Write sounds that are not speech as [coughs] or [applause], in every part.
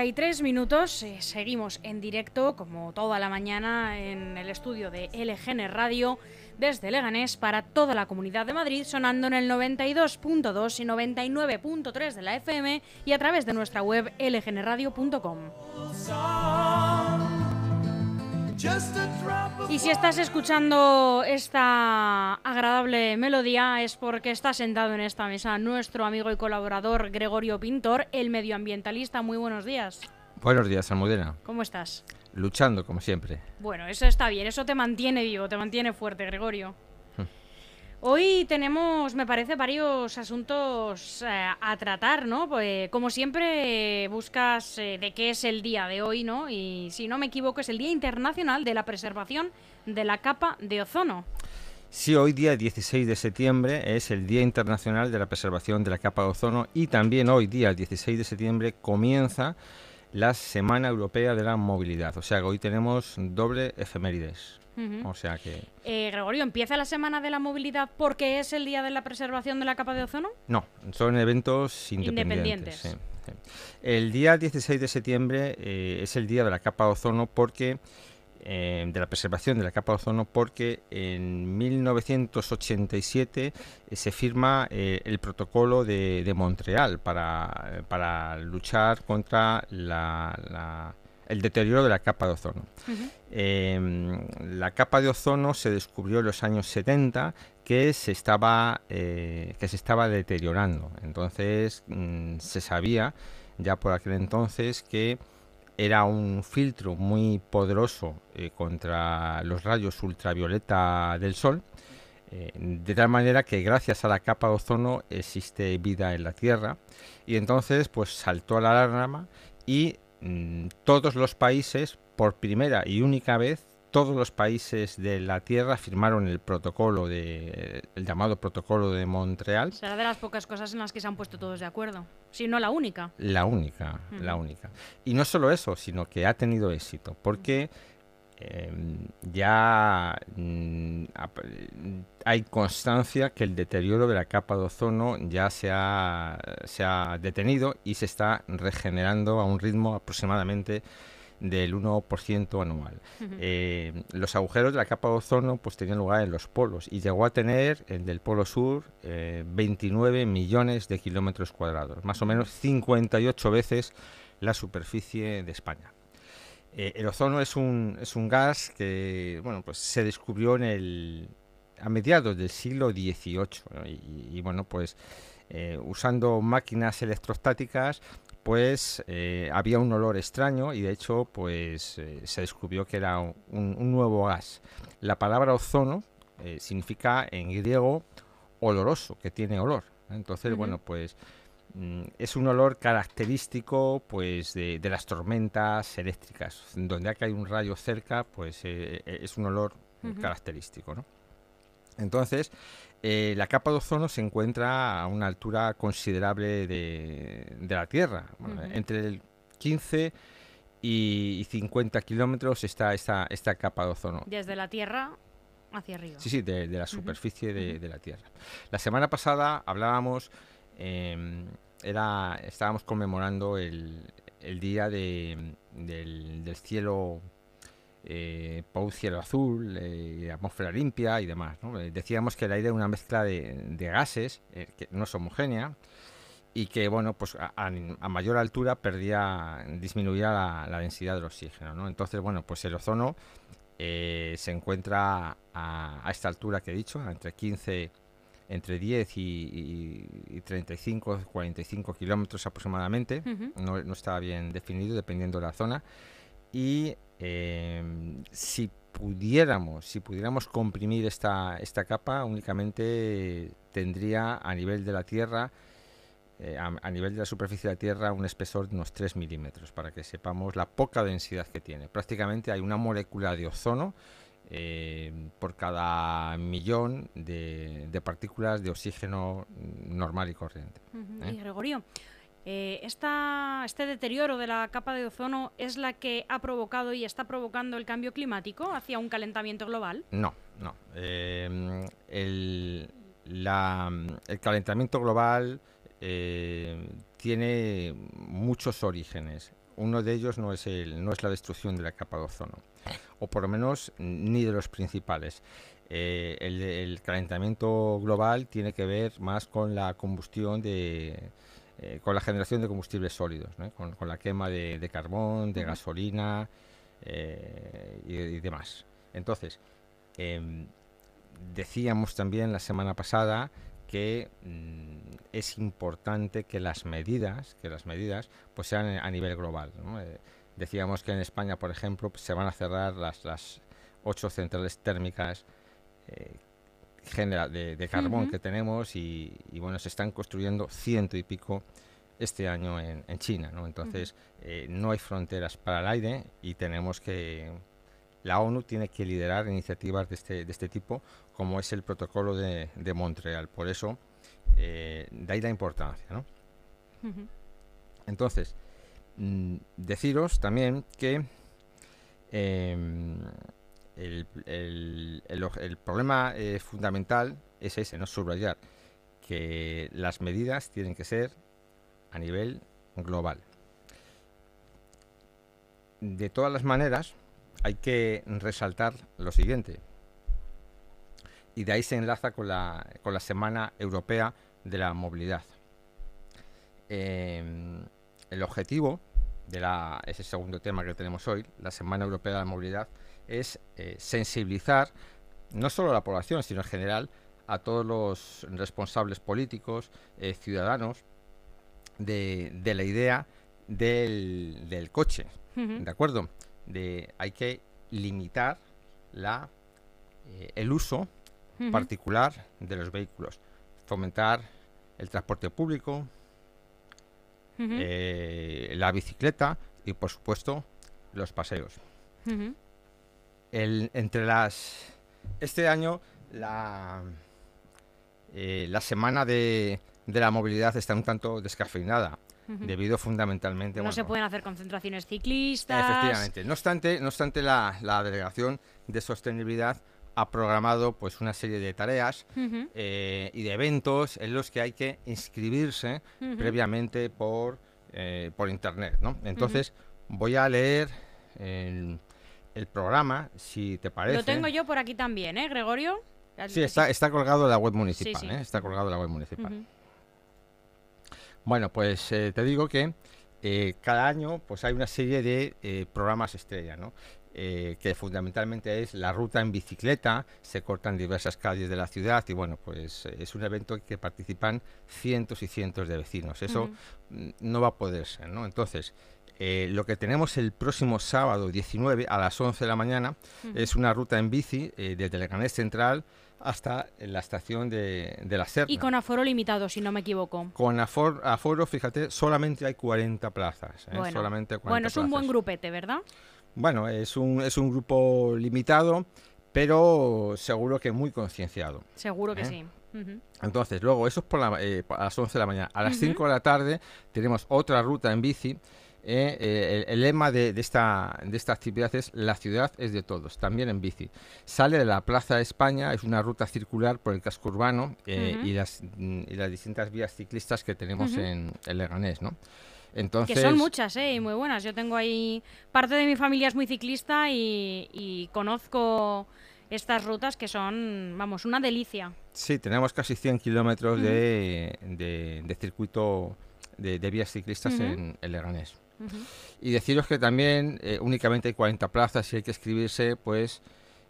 Las 12 y 33 minutos, eh, seguimos en directo como toda la mañana en el estudio de LGN Radio desde Leganés para toda la comunidad de Madrid, sonando en el 92.2 y 99.3 de la FM y a través de nuestra web lgnradio.com. Y si estás escuchando esta agradable melodía es porque está sentado en esta mesa nuestro amigo y colaborador Gregorio Pintor, el medioambientalista. Muy buenos días. Buenos días, Almudena. ¿Cómo estás? Luchando, como siempre. Bueno, eso está bien, eso te mantiene vivo, te mantiene fuerte, Gregorio. Hoy tenemos, me parece, varios asuntos eh, a tratar, ¿no? Pues como siempre buscas eh, de qué es el día de hoy, ¿no? Y si no me equivoco es el Día Internacional de la Preservación de la Capa de Ozono. Sí, hoy día 16 de septiembre es el Día Internacional de la Preservación de la Capa de Ozono y también hoy día 16 de septiembre comienza la Semana Europea de la Movilidad. O sea que hoy tenemos doble efemérides. O sea que... Eh, Gregorio, ¿empieza la Semana de la Movilidad porque es el Día de la Preservación de la Capa de Ozono? No, son eventos independientes. El día 16 de septiembre eh, es el Día de la Capa de Ozono porque... Eh, de la preservación de la capa de ozono porque en 1987 se firma el protocolo de, Montreal para, para, luchar contra la el deterioro de la capa de ozono. Em, la capa de ozono se descubrió en los años 70 que se estaba, eh, que se estaba deteriorando. Entonces mm, se sabía ya por aquel entonces que era un filtro muy poderoso eh, contra los rayos ultravioleta del Sol, eh, de tal manera que gracias a la capa de ozono existe vida en la Tierra y entonces pues saltó a la alarma y Mm, todos los países, por primera y única vez, todos los países de la Tierra firmaron el protocolo de el llamado protocolo de Montreal. Será de las pocas cosas en las que se han puesto todos de acuerdo, si no la única. La única, la única. Y no solo eso, sino que ha tenido éxito, porque em, ya mm, hay constancia que el deterioro de la capa de ozono ya se ha, se ha detenido y se está regenerando a un ritmo aproximadamente del 1% anual. Eh, los agujeros de la capa de ozono pues tenían lugar en los polos y llegó a tener el del polo sur 29 eh, millones de kilómetros cuadrados, más o menos 58 veces la superficie de España. Eh, el ozono es un, es un gas que bueno, pues se descubrió en el, a mediados del siglo XVIII. Y, bueno, pues eh, usando máquinas electrostáticas, pues eh, había un olor extraño y de hecho pues se descubrió que era un, nuevo gas. La palabra ozono significa en griego oloroso, que tiene olor. Entonces, bueno, pues es un olor característico pues de, las tormentas eléctricas. Donde hay un rayo cerca, pues es un olor característico, ¿no? Entonces, eh, la capa de ozono se encuentra a una altura considerable de, la Tierra. Entre el 15 y 50 kilómetros está esta, esta capa de ozono. Desde la Tierra hacia arriba. Sí, sí, de, la superficie de, la Tierra. La semana pasada hablábamos, em, era, estábamos conmemorando el, día del, del cielo eh, cielo azul, eh, atmósfera limpia y demás. Eh, decíamos que el aire es una mezcla de, gases eh, que no es homogénea y que bueno pues a, mayor altura perdía disminuía la, densidad del oxígeno entonces bueno pues el ozono se encuentra a, esta altura que he dicho entre 15 entre 10 y, 35 45 kilómetros aproximadamente. No, no está bien definido dependiendo de la zona. Y Em, si pudiéramos, si pudiéramos comprimir esta, esta capa, únicamente tendría a nivel de la Tierra, eh, a, nivel de la superficie de la Tierra, un espesor de unos 3 milímetros, para que sepamos la poca densidad que tiene. Prácticamente hay una molécula de ozono em, por cada millón de, partículas de oxígeno normal y corriente. ¿eh? Y Gregorio, eh, este deterioro de la capa de ozono es la que ha provocado y está provocando el cambio climático hacia un calentamiento global? No, no. Em, el, calentamiento global eh, tiene muchos orígenes. Uno de ellos no es, el, no es la destrucción de la capa de ozono, o por lo menos ni de los principales. Eh, el, calentamiento global tiene que ver más con la combustión de, eh, con la generación de combustibles sólidos, con, la quema de, carbón, de gasolina eh, y, demás. Entonces, em, decíamos también la semana pasada que mm, es importante que las medidas, que las medidas, pues sean a nivel global. decíamos que en España, por ejemplo, se van a cerrar las, las ocho centrales térmicas eh, de, carbón que tenemos y, bueno, se están construyendo ciento y pico este año en, China, ¿no? Entonces, eh, no hay fronteras para el aire y tenemos que... La ONU tiene que liderar iniciativas de este, de este tipo, como es el protocolo de, Montreal. Por eso, eh, de ahí la importancia, ¿no? Entonces, mm, deciros también que em, el, problema eh, fundamental es ese, no subrayar que las medidas tienen que ser a nivel global. De todas las maneras, hay que resaltar lo siguiente, y de ahí se enlaza con la, con la Semana Europea de la Movilidad. Em, el objetivo de la, ese segundo tema que tenemos hoy, la Semana Europea de la Movilidad, es eh, sensibilizar no solo a la población, sino en general a todos los responsables políticos, eh, ciudadanos, de, la idea del, coche, ¿de acuerdo? De hay que limitar la, eh, el uso particular de los vehículos, fomentar el transporte público, la bicicleta y, por supuesto, los paseos. Entre las... Este año la, eh, la semana de, de, la movilidad está un tanto descafeinada. Debido fundamentalmente. No se pueden hacer concentraciones ciclistas. Efectivamente. No obstante, no obstante la, la Delegación de Sostenibilidad ha programado pues una serie de tareas eh, y de eventos en los que hay que inscribirse previamente por, eh, por internet. ¿no? Entonces, voy a leer el programa, si te parece. Lo tengo yo por aquí también, ¿eh, Gregorio? Sí, está, está colgado en la web municipal, ¿eh? Está colgado en la web municipal. Bueno, pues eh, te digo que eh, cada año pues hay una serie de programas estrella, ¿no? que fundamentalmente es la ruta en bicicleta, se cortan diversas calles de la ciudad y bueno, pues es un evento en que participan cientos y cientos de vecinos. Eso no va a poder ser, ¿no? Entonces, eh, lo que tenemos el próximo sábado 19 a las 11 de la mañana es una ruta en bici eh, desde Leganés Central hasta la estación de, la Serna. Y con aforo limitado, si no me equivoco. Con aforo, fíjate, solamente hay 40 plazas. ¿eh? Bueno, solamente bueno es un buen grupete, ¿verdad? Bueno, es un, es un grupo limitado, pero seguro que muy concienciado. Seguro que sí. Entonces, luego, eso es por a las 11 de la mañana. A las 5 de la tarde tenemos otra ruta en bici eh, eh, el, lema de, esta, de esta actividad es La ciudad es de todos, también en bici. Sale de la Plaza de España, es una ruta circular por el casco urbano eh, y, las, y las distintas vías ciclistas que tenemos en el Leganés, ¿no? Entonces... Que son muchas, ¿eh? Y muy buenas. Yo tengo ahí... Parte de mi familia es muy ciclista y, conozco estas rutas que son, vamos, una delicia. Sí, tenemos casi 100 kilómetros de, de, circuito de, vías ciclistas en el Leganés. Y deciros que también eh, únicamente hay 40 plazas y hay que escribirse pues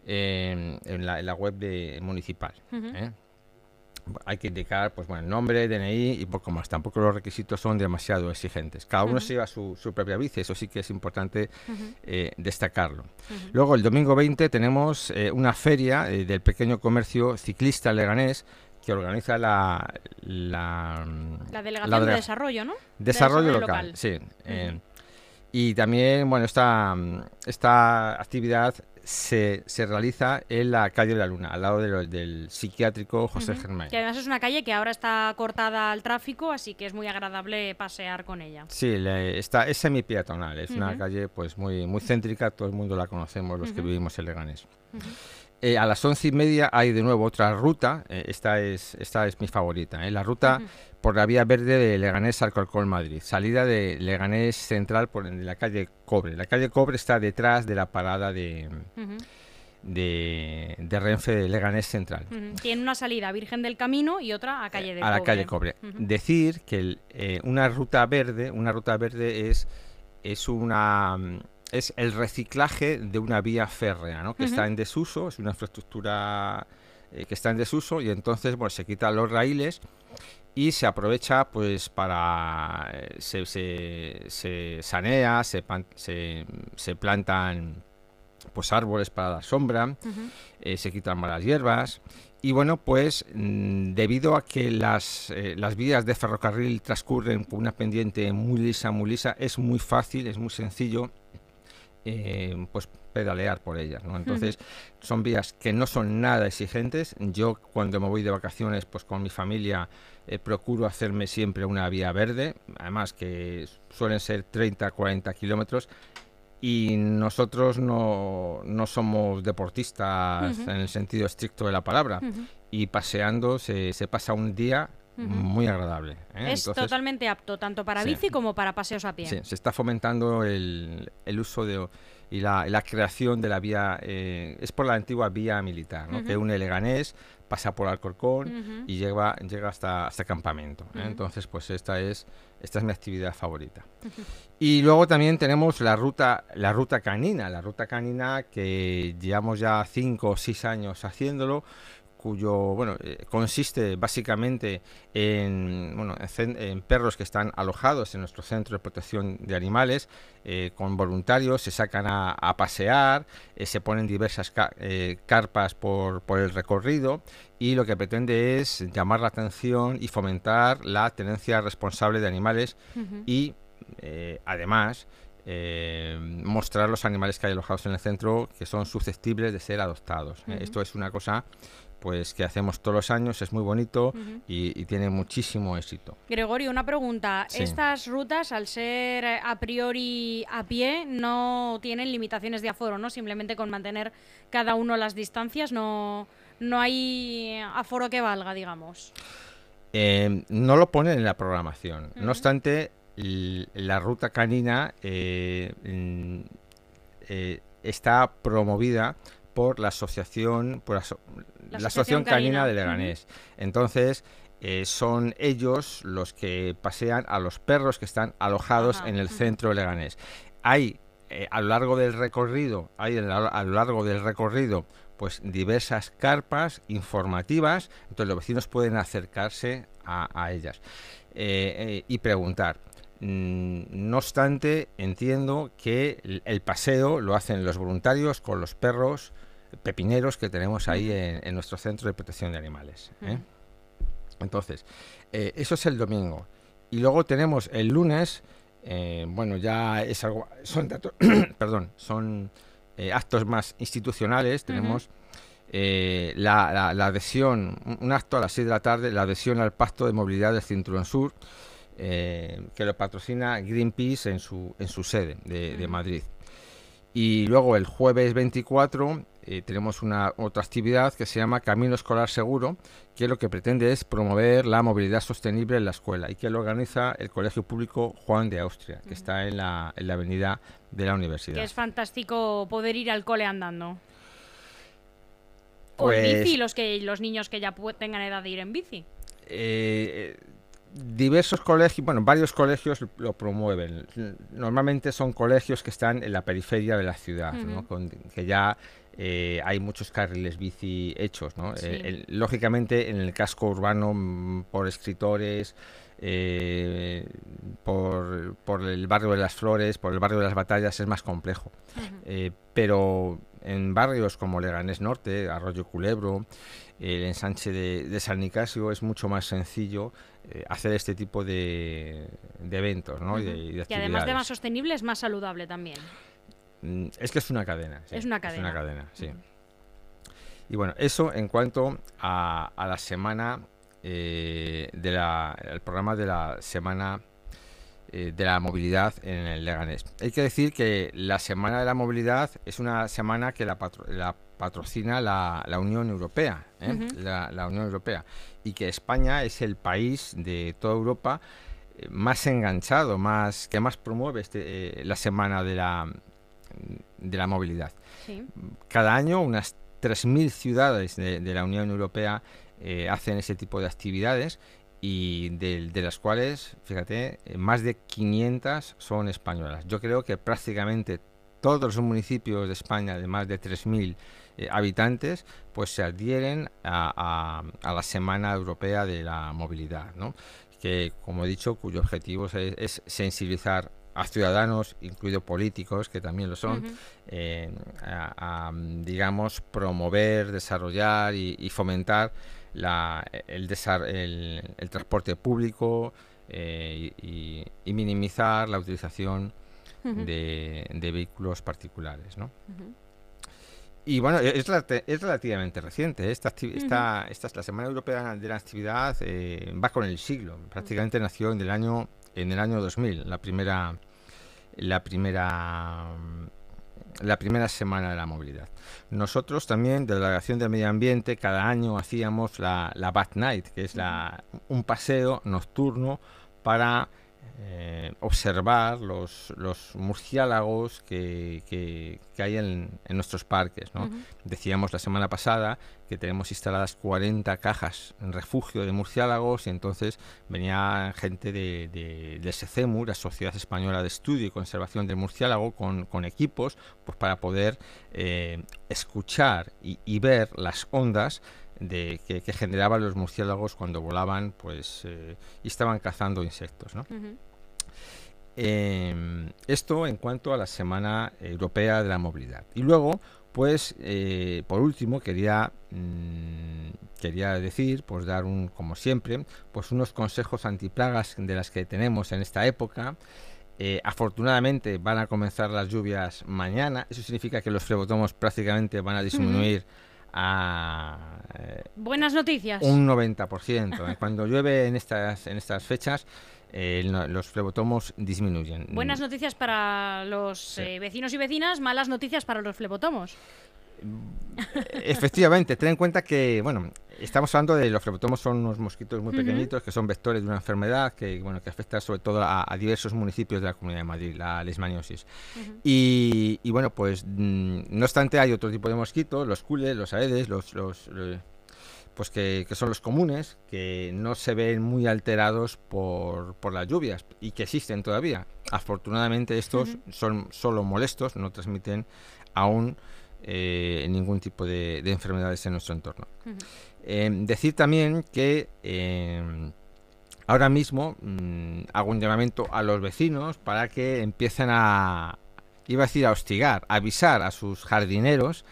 en, la, web de municipal. ¿eh? Hay que indicar pues bueno, el nombre, DNI y poco más. Tampoco los requisitos son demasiado exigentes. Cada uno se lleva su, propia bici, eso sí que es importante eh, destacarlo. Luego el domingo 20 tenemos una feria del pequeño comercio ciclista leganés que organiza la... La, la Delegación de Desarrollo, ¿no? Desarrollo, local, sí. Eh, y también, bueno, esta, esta actividad se, se, realiza en la calle de la Luna, al lado del psiquiátrico José Germán. Que además es una calle que ahora está cortada al tráfico, así que es muy agradable pasear con ella. Sí, está, es semi-peatonal, es una calle pues muy, muy céntrica, todo el mundo la conocemos, los que vivimos en Leganés. Eh, a las once y media hay de nuevo otra ruta. eh, esta, es, esta es mi favorita. eh, la ruta por la vía verde de Leganés Alcorcón, Madrid. Salida de Leganés Central por en la calle Cobre. La calle Cobre está detrás de la parada de, de, de Renfe de Leganés Central. Tiene una salida Virgen del Camino y otra a calle de a la calle Cobre. Decir que el, una ruta verde, una ruta verde es, es una mm, es el reciclaje de una vía férrea, ¿no? Que está en desuso, es una infraestructura eh, que está en desuso y entonces bueno, se quitan los raíles y se aprovecha pues para eh, se, se, se sanea, se, pan- se, se plantan pues árboles para la sombra, eh, se quitan malas hierbas. Y bueno, pues mm, debido a que las, eh, las vías de ferrocarril transcurren con una pendiente muy lisa, muy lisa, es muy fácil, es muy sencillo eh, pues pedalear por ellas, ¿no? Entonces son vías que no son nada exigentes. Yo cuando me voy de vacaciones, pues con mi familia eh, procuro hacerme siempre una vía verde, además que suelen ser 30, 40 kilómetros. Y nosotros no, no somos deportistas en el sentido estricto de la palabra. Y paseando se, se pasa un día Muy agradable. ¿eh? Es Entonces, totalmente apto, tanto para sí. bici como para paseos a pie. Sí, se está fomentando el, el uso de, y la, la creación de la vía, eh, es por la antigua vía militar, ¿no? que Ujú. une Leganés, pasa por Alcorcón y llega, llega hasta, hasta campamento. ¿eh? Entonces, pues esta es, esta es mi actividad favorita. Y luego también tenemos la ruta, la ruta canina, la ruta canina que llevamos ya cinco o seis años haciéndolo, cuyo bueno eh, consiste básicamente en bueno en, perros que están alojados en nuestro centro de protección de animales eh, con voluntarios se sacan a, a pasear eh, se ponen diversas ca- eh, carpas por, por el recorrido y lo que pretende es llamar la atención y fomentar la tenencia responsable de animales y además eh, mostrar los animales que hay alojados en el centro que son susceptibles de ser adoptados. Esto es una cosa pues que hacemos todos los años, es muy bonito y, y tiene muchísimo éxito. Gregorio, una pregunta. Sí. Estas rutas, al ser eh, a priori a pie, no tienen limitaciones de aforo, ¿no? Simplemente con mantener cada uno las distancias, no, no hay aforo que valga, digamos. Eh, no lo ponen en la programación. No obstante, la ruta canina eh, mm, eh, está promovida por la asociación, por la, aso- La la Asociación canina, Canina. de Leganés. Entonces, eh, son ellos los que pasean a los perros que están alojados Ajá, en el centro de Leganés. Hay eh, a lo largo del recorrido, hay en la- a lo largo del recorrido, pues diversas carpas informativas, entonces los vecinos pueden acercarse a, a ellas eh, y preguntar. Mm, No obstante, entiendo que el, paseo lo hacen los voluntarios con los perros pepineros que tenemos ahí en, en nuestro centro de protección de animales. ¿eh? Entonces, eh, eso es el domingo. Y luego tenemos el lunes, eh, bueno, ya es algo, son datos, [coughs] perdón, son eh, actos más institucionales. Tenemos la, la- la adhesión, un, un acto a las 6 de la tarde, la adhesión al Pacto de Movilidad del Cinturón Sur, eh, que lo patrocina Greenpeace en su, en su sede de. Madrid. Y luego el jueves 24 eh, tenemos una otra actividad que se llama Camino Escolar Seguro, que lo que pretende es promover la movilidad sostenible en la escuela y que lo organiza el Colegio Público Juan de Austria, que está en la, en la avenida de la universidad. Que es fantástico poder ir al cole andando. O en Pues- bici, los, que, los niños que ya tengan edad de ir en bici. Eh, diversos colegios, bueno, varios colegios lo promueven. Normalmente son colegios que están en la periferia de la ciudad, ¿no? Con- que ya eh, hay muchos carriles bici hechos, ¿no? Sí. Eh, el- lógicamente en el casco urbano mm, por escritores, eh, por, por el barrio de las Flores, por el barrio de las Batallas es más complejo. Pero en barrios como Leganés Norte, Arroyo Culebro, el ensanche de, de San Nicasio es mucho más sencillo eh, hacer este tipo de, de eventos ¿no? y de, y de Y además de actividades. más sostenible, es más saludable también. Mm, Es que es una cadena. sí, Es una cadena. cadena, sí. Y bueno, eso en cuanto a, a la semana eh, de la, el programa de la semana eh, de la movilidad en el Leganés. Hay que decir que la semana de la movilidad es una semana que la, patro- la patrocina la, Unión Europea, la, Unión Europea, y que España es el país de toda Europa más enganchado, más que más promueve este, la semana de la de la movilidad. Cada año unas 3.000 ciudades de, la Unión Europea hacen ese tipo de actividades y de, las cuales, fíjate, eh, más de 500 son españolas. Yo creo que prácticamente todos los municipios de España de más de 3.000 eh, habitantes pues se adhieren a, la Semana Europea de la Movilidad, ¿no? que, como he dicho, cuyo objetivo es, sensibilizar a ciudadanos, incluidos políticos, que también lo son, eh, a, digamos, promover, desarrollar y fomentar la, el, el, transporte público eh, y, minimizar la utilización de, vehículos particulares. ¿no? Y bueno, es, es, relativamente reciente. Esta, esta, esta, la Semana Europea de la Actividad eh, va con el siglo. Prácticamente nació en el año en el año 2000, la primera la primera la primera semana de la movilidad. Nosotros también, de la Delegación de Medio Ambiente, cada año hacíamos la, la Bat Night, que es la, un paseo nocturno para eh, observar los, los murciélagos que, que, hay en, en, nuestros parques. ¿no? Decíamos la semana pasada que tenemos instaladas 40 cajas en refugio de murciélagos y entonces venía gente de, de, SECEMUR, la Sociedad Española de Estudio y Conservación del Murciélago, con, con equipos pues, para poder eh, escuchar y, y, ver las ondas de, que, que, generaban los murciélagos cuando volaban pues, eh, y estaban cazando insectos. ¿no? Em, esto en cuanto a la Semana Europea de la Movilidad. Y luego, pues, eh, por último, quería, mm, quería decir, pues dar un, como siempre, pues unos consejos antiplagas de las que tenemos en esta época. Eh, afortunadamente van a comenzar las lluvias mañana. Eso significa que los flebotomos prácticamente van a disminuir a... Eh, Buenas noticias. Un 90%. [laughs] Cuando llueve en estas, en estas fechas, eh, los flebotomos disminuyen. Buenas noticias para los eh, vecinos y vecinas, malas noticias para los flebotomos. Efectivamente, ten en cuenta que, bueno, estamos hablando de los flebotomos son unos mosquitos muy pequeñitos que son vectores de una enfermedad que, bueno, que afecta sobre todo a, diversos municipios de la Comunidad de Madrid, la leishmaniosis. y, bueno, pues mm, no obstante hay otro tipo de mosquitos, los cules, los aedes, los, los pues que, son los comunes, que no se ven muy alterados por, por las lluvias y que existen todavía. Afortunadamente estos son solo molestos, no transmiten aún eh, ningún tipo de, enfermedades en nuestro entorno. Em, decir también que em, ahora mismo mm, hago un llamamiento a los vecinos para que empiecen a, iba a decir a hostigar, a avisar a sus jardineros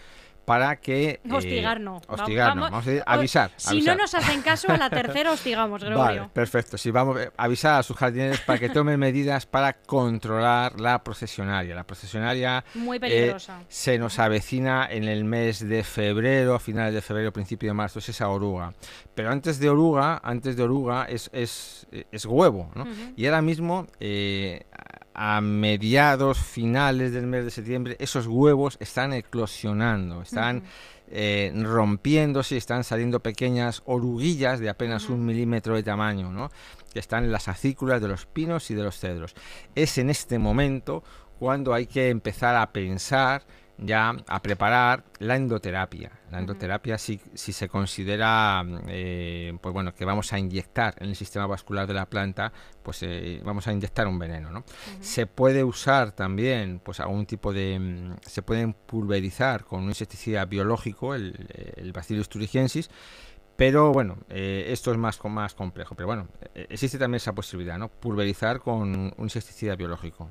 para que... Eh, hostigar no. Hostigar vamos, a avisar. Si no nos hacen caso, a la [laughs] tercera hostigamos, Gregorio. Vale, perfecto. Si vamos a eh, avisar a sus jardineros para que tomen medidas para controlar la procesionaria. La procesionaria... Muy eh, peligrosa. se nos avecina en el mes de febrero, finales de febrero, principio de marzo, es esa oruga. Pero antes de oruga, antes de oruga es, es, es huevo, ¿no? Y ahora mismo... Eh, a mediados, finales del mes de septiembre, esos huevos están eclosionando, están eh, rompiéndose, están saliendo pequeñas oruguillas de apenas un milímetro de tamaño, ¿no? que están en las acículas de los pinos y de los cedros. Es en este momento cuando hay que empezar a pensar ya a preparar la endoterapia. La endoterapia si, si se considera eh, pues bueno que vamos a inyectar en el sistema vascular de la planta, pues eh, vamos a inyectar un veneno. ¿no? Se puede usar también pues algún tipo de mm, se pueden pulverizar con un insecticida biológico, el, el Bacillus thuringiensis, pero bueno, eh, esto es más, más complejo. Pero bueno, existe también esa posibilidad, ¿no? Pulverizar con un insecticida biológico.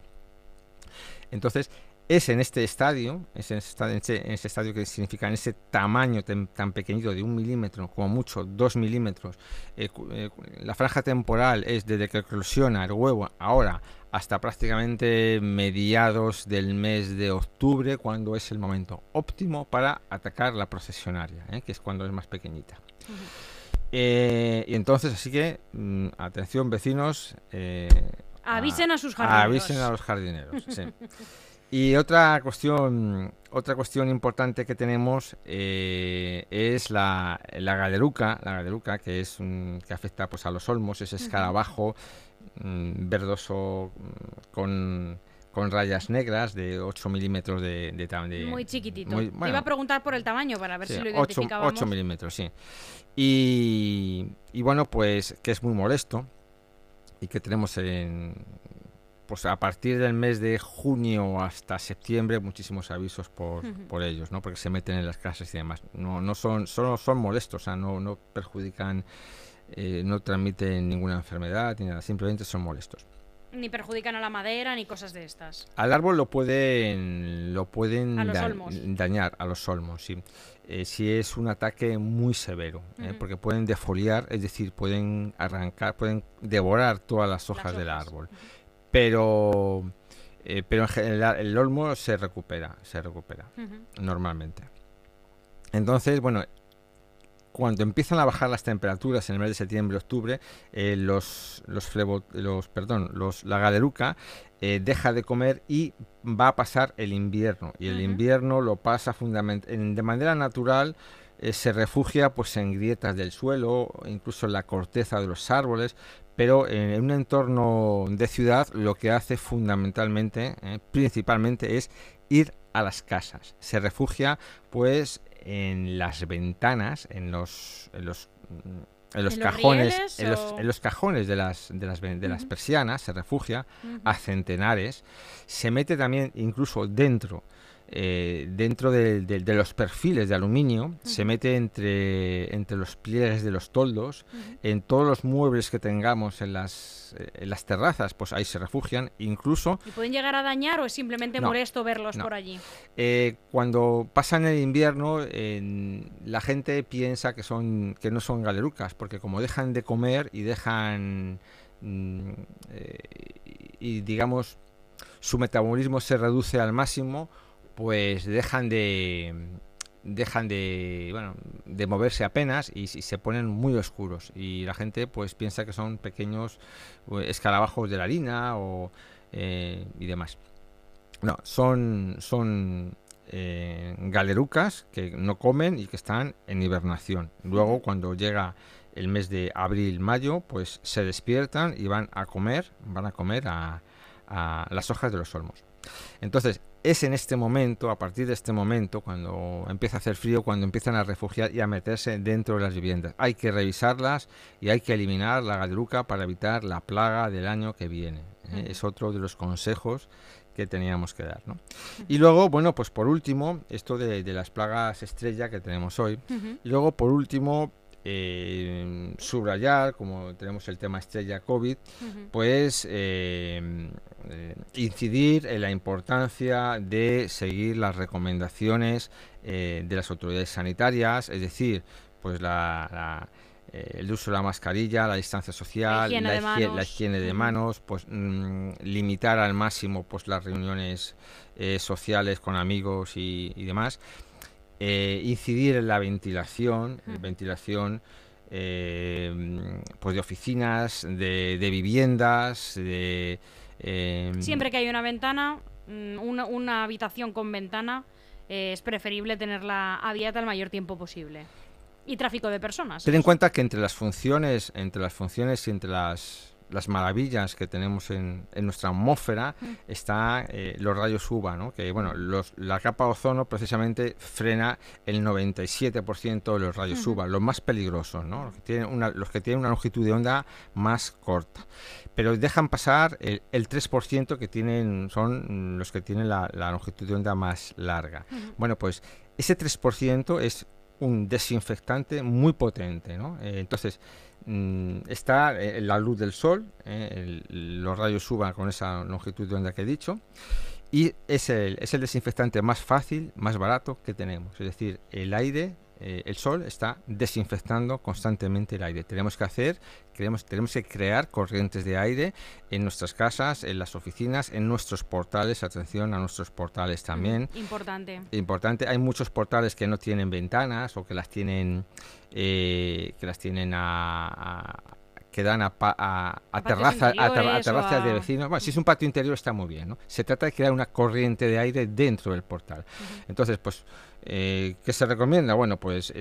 Entonces, es en este estadio, es en este, estadio que significa en ese tamaño tan, pequeñito de un milímetro, como mucho dos milímetros, eh, eh, la franja temporal es desde que eclosiona el huevo ahora hasta prácticamente mediados del mes de octubre, cuando es el momento óptimo para atacar la procesionaria, ¿eh? que es cuando es más pequeñita. y entonces, así que, mm, atención vecinos. avisen a, sus jardineros. Avisen a los jardineros, sí. [laughs] Y otra cuestión, otra cuestión importante que tenemos eh, es la, la galeruca, la galeruca que es que afecta pues a los olmos, ese escarabajo mm, verdoso mm, con, con rayas negras de 8 milímetros de, tamaño. Muy chiquitito. Te iba a preguntar por el tamaño para ver si lo identificábamos. 8, milímetros, sí. Y, y bueno, pues que es muy molesto y que tenemos en pues a partir del mes de junio hasta septiembre muchísimos avisos por, por ellos, ¿no? Porque se meten en las casas y demás. No, no son, solo son molestos, o sea, no, no perjudican, eh, no transmiten ninguna enfermedad ni nada, simplemente son molestos. Ni perjudican a la madera ni cosas de estas. Al árbol lo pueden, lo pueden dañar a los olmos, sí. Eh, si es un ataque muy severo, ¿eh? porque pueden defoliar, es decir, pueden arrancar, pueden devorar todas las hojas, del árbol pero eh, pero en general el olmo se recupera, se recupera normalmente. Entonces, bueno, cuando empiezan a bajar las temperaturas en el mes de septiembre, octubre, eh, los, los, los, perdón, los, la galeruca eh, deja de comer y va a pasar el invierno. Y el invierno lo pasa de manera natural eh, se refugia pues en grietas del suelo, incluso en la corteza de los árboles, pero en un entorno de ciudad lo que hace fundamentalmente, eh, principalmente, es ir a las casas. Se refugia pues en las ventanas, en los, en los en los cajones en los, en los, cajones de las de las, de las persianas se refugia a centenares. Se mete también incluso dentro eh, dentro de, los perfiles de aluminio, se mete entre, entre los pliegues de los toldos, en todos los muebles que tengamos en las, eh, las terrazas, pues ahí se refugian, incluso... ¿Y pueden llegar a dañar o es simplemente molesto verlos por allí? Eh, cuando pasan el invierno, la gente piensa que, son, que no son galerucas, porque como dejan de comer y dejan... Mm, y digamos, su metabolismo se reduce al máximo, pues dejan de dejan de bueno de moverse apenas y, se ponen muy oscuros. Y la gente pues piensa que son pequeños pues, escarabajos de la harina o eh, y demás. No son son eh, galerucas que no comen y que están en hibernación. Luego cuando llega el mes de abril mayo pues se despiertan y van a comer van a comer a, a las hojas de los olmos entonces es en este momento, a partir de este momento, cuando empieza a hacer frío, cuando empiezan a refugiar y a meterse dentro de las viviendas. Hay que revisarlas y hay que eliminar la gadruca para evitar la plaga del año que viene. ¿eh? Es otro de los consejos que teníamos que dar. Y luego, bueno, pues por último, esto de, las plagas estrella que tenemos hoy. Y luego, por último, eh, subrayar, como tenemos el tema estrella COVID, pues eh, eh, incidir en la importancia de seguir las recomendaciones de las autoridades sanitarias, es decir, pues la, el uso de la mascarilla, la distancia social, la higiene, de, manos. pues mm, limitar al máximo pues las reuniones sociales con amigos y demás eh, incidir en la ventilación, ventilación eh, pues de oficinas, de, viviendas, de... Eh, Siempre que hay una ventana, mm, una, una habitación con ventana, es preferible tenerla abierta el mayor tiempo posible. Y tráfico de personas. Ten en cuenta que entre las funciones, entre las funciones y entre las las maravillas que tenemos en, nuestra atmósfera mm. está eh, los rayos UVA, ¿no? que bueno, los, la capa ozono precisamente frena el 97% de los rayos UVA, los más peligrosos, ¿no? los, que tienen una, los que tienen una longitud de onda más corta. Pero dejan pasar el, el 3% que tienen, son los que tienen la, longitud de onda más larga. Bueno, pues ese 3% es un desinfectante muy potente, ¿no? Eh, entonces, Mm, está eh, la luz del sol, eh, los rayos suban con esa longitud de onda que he dicho, y es el, es el desinfectante más fácil, más barato que tenemos. Es decir, el aire eh, el sol está desinfectando constantemente el aire. Tenemos que hacer, tenemos, tenemos que crear corrientes de aire en nuestras casas, en las oficinas, en nuestros portales. Atención a nuestros portales también. Importante. Importante. Hay muchos portales que no tienen ventanas o que las tienen, eh, que las tienen a que dan a, a, a terrazas de vecinos. Bueno, si es un patio interior está muy bien, ¿no? Se trata de crear una corriente de aire dentro del portal. Entonces, pues eh, ¿Qué se recomienda? Bueno, pues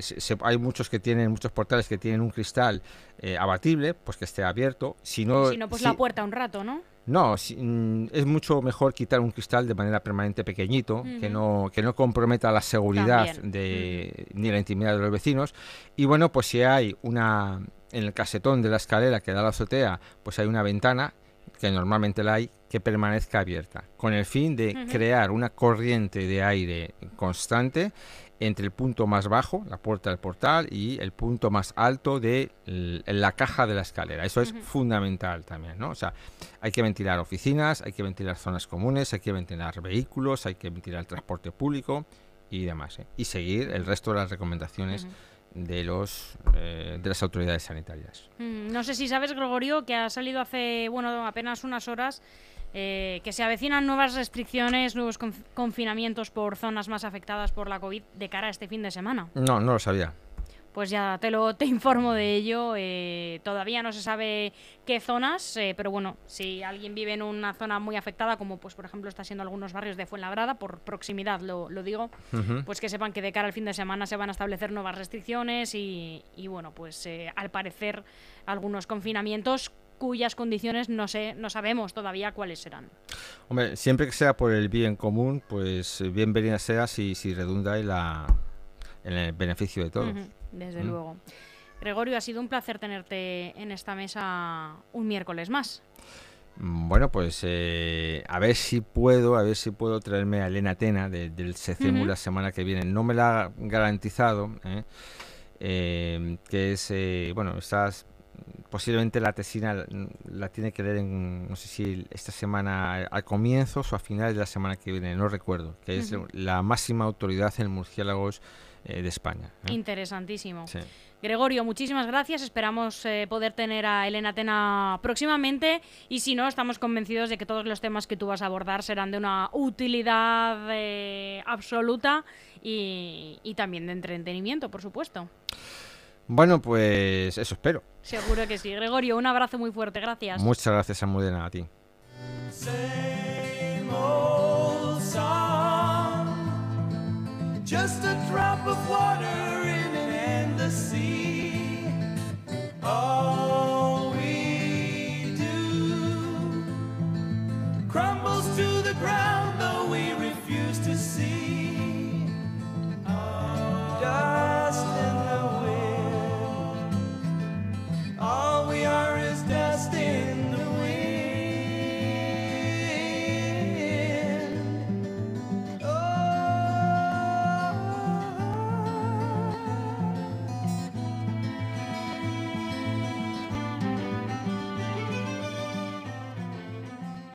hay muchos que tienen, muchos portales que tienen un cristal eh, abatible, pues que esté abierto. Si no, si no pues la puerta un rato, ¿no? No, mm, es mucho mejor quitar un cristal de manera permanente pequeñito, que, no, que no comprometa la seguridad de, ni la intimidad de los vecinos. Y bueno, pues si hay una, en el casetón de la escalera que da a la azotea, pues hay una ventana que normalmente la hay, que permanezca abierta, con el fin de crear una corriente de aire constante entre el punto más bajo, la puerta del portal, y el punto más alto de la caja de la escalera. Eso es fundamental también, ¿no? O sea, hay que ventilar oficinas, hay que ventilar zonas comunes, hay que ventilar vehículos, hay que ventilar el transporte público y demás. ¿eh? Y seguir el resto de las recomendaciones de los eh, de las autoridades sanitarias. Mm, no sé si sabes, Gregorio, que ha salido hace bueno apenas unas horas eh, que se avecinan nuevas restricciones, nuevos confinamientos por zonas más afectadas por la COVID de cara a este fin de semana. No, no lo sabía pues ya te lo te [laughs] informo de ello. Eh, todavía no se sabe qué zonas, eh, pero bueno, si alguien vive en una zona muy afectada, como pues por ejemplo está siendo algunos barrios de Fuenlabrada, por proximidad lo, digo, pues que sepan que de cara al fin de semana se van a establecer nuevas restricciones y, bueno, pues eh, al parecer algunos confinamientos cuyas condiciones no sé, no sabemos todavía cuáles serán. Hombre, siempre que sea por el bien común, pues bienvenida sea si, si redunda en, la, en el beneficio de todos desde mm. luego. Gregorio, ha sido un placer tenerte en esta mesa un miércoles más. Mm, bueno, pues eh, a ver si puedo, a ver si puedo traerme a Elena Tena del CECEMU la semana que viene. No me la ha garantizado, ¿eh? Eh, que es, bueno, estás posiblemente la tesina la tiene que leer en, no sé si esta semana al comienzo o a finales de la semana que viene, no recuerdo, que es la máxima autoridad en murciélagos eh, de España. ¿eh? Interesantísimo. Gregorio, muchísimas gracias. Esperamos eh, poder tener a Elena Tena próximamente y si no, estamos convencidos de que todos los temas que tú vas a abordar serán de una utilidad absoluta y, y también de entretenimiento, por supuesto. Bueno, pues eso espero. Seguro que sí. Gregorio, un abrazo muy fuerte. Gracias. Muchas gracias, Amudena, a ti. Just a drop of water in an endless sea.